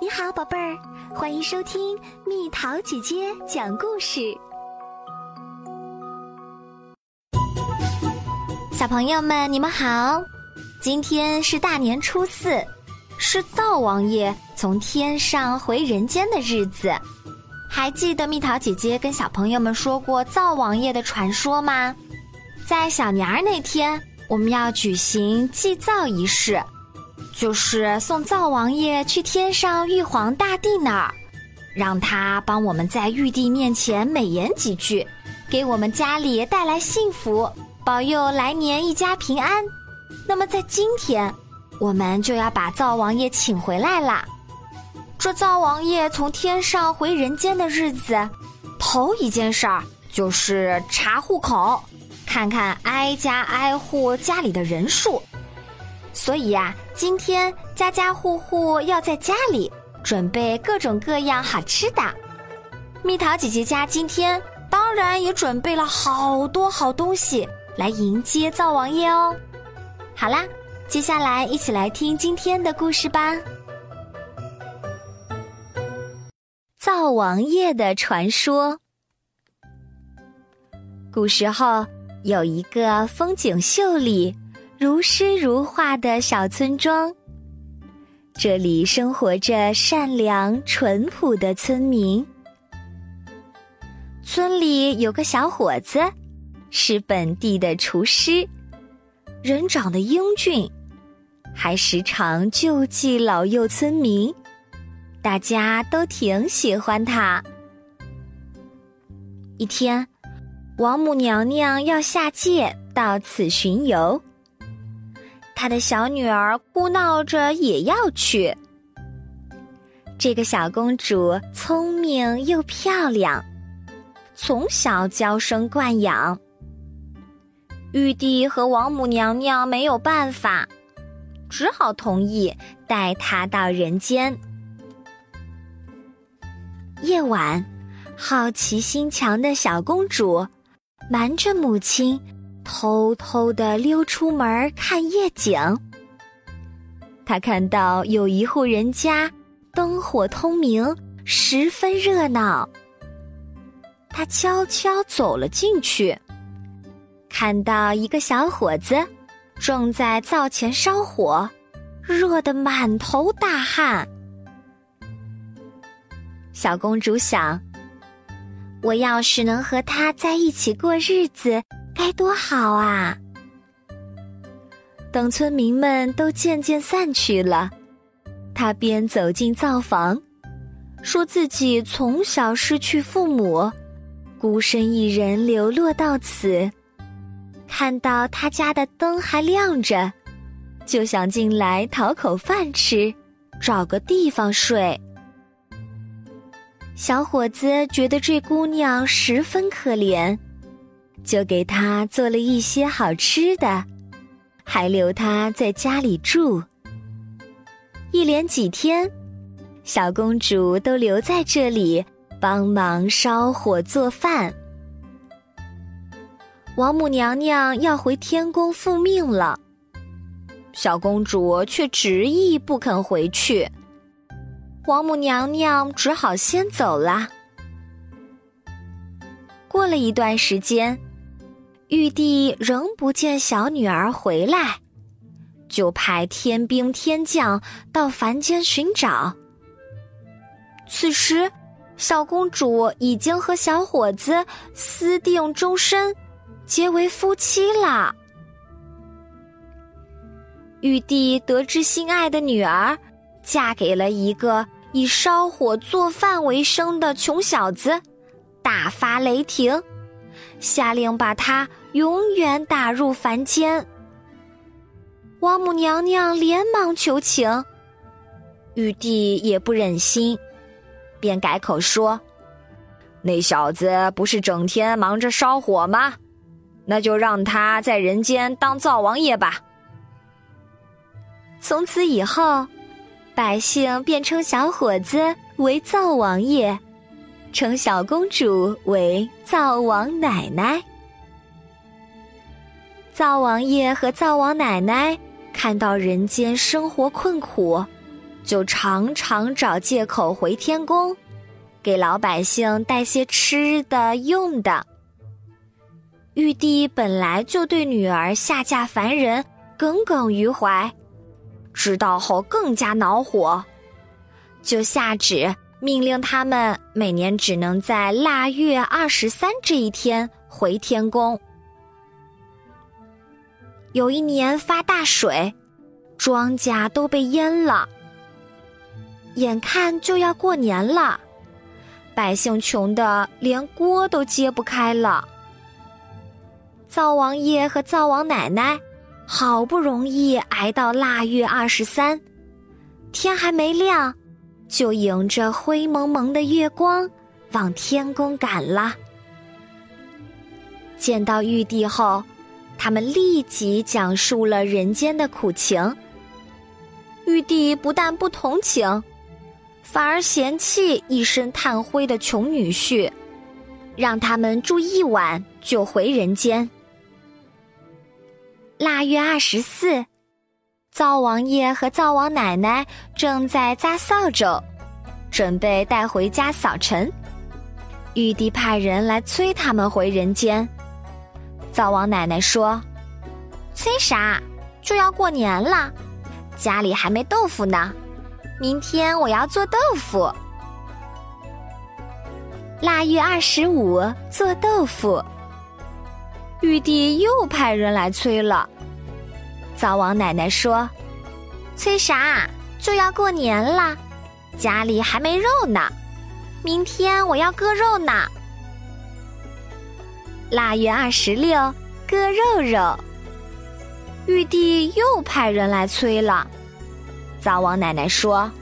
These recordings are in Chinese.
你好，宝贝儿，欢迎收听蜜桃姐姐讲故事。小朋友们，你们好！今天是大年初四，是灶王爷从天上回人间的日子。还记得蜜桃姐姐跟小朋友们说过灶王爷的传说吗？在小年儿那天，我们要举行祭灶仪式。就是送灶王爷去天上玉皇大帝那儿，让他帮我们在玉帝面前美言几句，给我们家里带来幸福，保佑来年一家平安。那么在今天，我们就要把灶王爷请回来啦。这灶王爷从天上回人间的日子，头一件事儿就是查户口，看看挨家挨户家里的人数。所以呀，今天家家户户要在家里准备各种各样好吃的。蜜桃姐姐家今天当然也准备了好多好东西来迎接灶王爷哦。好啦，接下来一起来听今天的故事吧。灶王爷的传说。古时候有一个风景秀丽。如诗如画的小村庄，这里生活着善良淳朴的村民。村里有个小伙子，是本地的厨师，人长得英俊，还时常救济老幼村民，大家都挺喜欢他。一天，王母娘娘要下界到此巡游。他的小女儿哭闹着也要去。这个小公主聪明又漂亮，从小娇生惯养。玉帝和王母娘娘没有办法，只好同意带她到人间。夜晚，好奇心强的小公主瞒着母亲。偷偷的溜出门看夜景。他看到有一户人家灯火通明，十分热闹。他悄悄走了进去，看到一个小伙子正在灶前烧火，热得满头大汗。小公主想：我要是能和他在一起过日子。该多好啊！等村民们都渐渐散去了，他便走进灶房，说自己从小失去父母，孤身一人流落到此，看到他家的灯还亮着，就想进来讨口饭吃，找个地方睡。小伙子觉得这姑娘十分可怜。就给他做了一些好吃的，还留他在家里住。一连几天，小公主都留在这里帮忙烧火做饭。王母娘娘要回天宫复命了，小公主却执意不肯回去。王母娘娘只好先走了。过了一段时间。玉帝仍不见小女儿回来，就派天兵天将到凡间寻找。此时，小公主已经和小伙子私定终身，结为夫妻了。玉帝得知心爱的女儿嫁给了一个以烧火做饭为生的穷小子，大发雷霆。下令把他永远打入凡间。王母娘娘连忙求情，玉帝也不忍心，便改口说：“那小子不是整天忙着烧火吗？那就让他在人间当灶王爷吧。”从此以后，百姓便称小伙子为灶王爷。称小公主为灶王奶奶。灶王爷和灶王奶奶看到人间生活困苦，就常常找借口回天宫，给老百姓带些吃的用的。玉帝本来就对女儿下嫁凡人耿耿于怀，知道后更加恼火，就下旨命令他们每年只能在腊月二十三这一天回天宫。有一年发大水，庄稼都被淹了，眼看就要过年了，百姓穷的连锅都揭不开了。灶王爷和灶王奶奶好不容易挨到腊月二十三，天还没亮，就迎着灰蒙蒙的月光往天宫赶了。见到玉帝后，他们立即讲述了人间的苦情。玉帝不但不同情，反而嫌弃一身炭灰的穷女婿，让他们住一晚就回人间。腊月二十四，灶王爷和灶王奶奶正在扎扫帚，准备带回家扫尘。玉帝派人来催他们回人间。灶王奶奶说：“催啥？就要过年了，家里还没豆腐呢。明天我要做豆腐。”腊月二十五做豆腐。玉帝又派人来催了。灶王奶奶说：“催啥？就要过年了，家里还没肉呢。明天我要割肉呢。”腊月二十六，割肉肉。玉帝又派人来催了。灶王奶奶说：“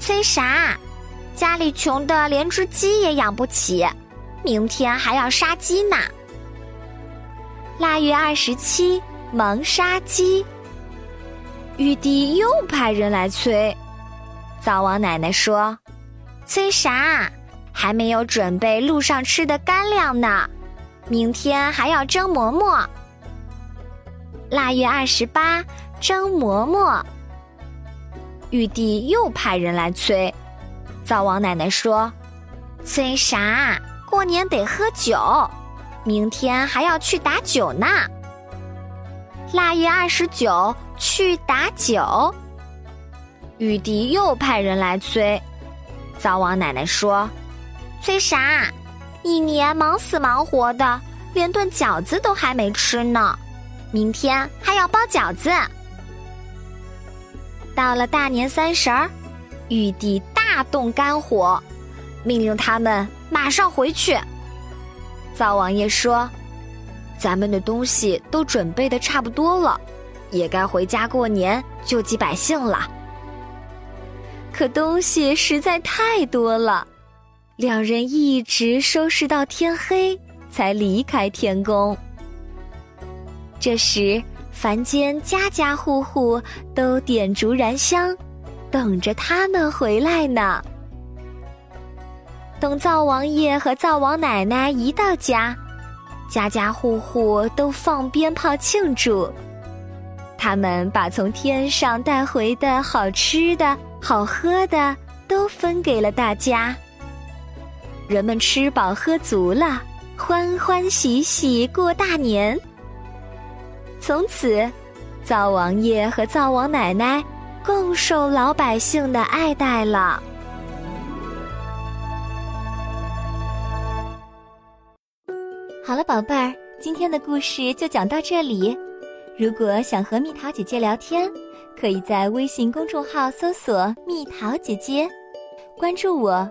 催啥？家里穷的连只鸡也养不起，明天还要杀鸡呢。”腊月二十七，忙杀鸡。玉帝又派人来催，灶王奶奶说：“催啥？还没有准备路上吃的干粮呢，明天还要蒸馍馍。”腊月二十八，蒸馍馍。玉帝又派人来催，灶王奶奶说：“催啥？过年得喝酒。”明天还要去打酒呢。腊月二十九去打酒，玉帝又派人来催。灶王奶奶说：“催啥？一年忙死忙活的，连顿饺子都还没吃呢。明天还要包饺子。”到了大年三十儿，玉帝大动肝火，命令他们马上回去。灶王爷说：“咱们的东西都准备的差不多了，也该回家过年救济百姓了。”可东西实在太多了，两人一直收拾到天黑才离开天宫。这时，凡间家家户户都点烛燃香，等着他们回来呢。等灶王爷和灶王奶奶一到家，家家户户都放鞭炮庆祝。他们把从天上带回的好吃的好喝的都分给了大家。人们吃饱喝足了，欢欢喜喜过大年。从此，灶王爷和灶王奶奶更受老百姓的爱戴了。好了，宝贝儿，今天的故事就讲到这里。如果想和蜜桃姐姐聊天，可以在微信公众号搜索“蜜桃姐姐”，关注我，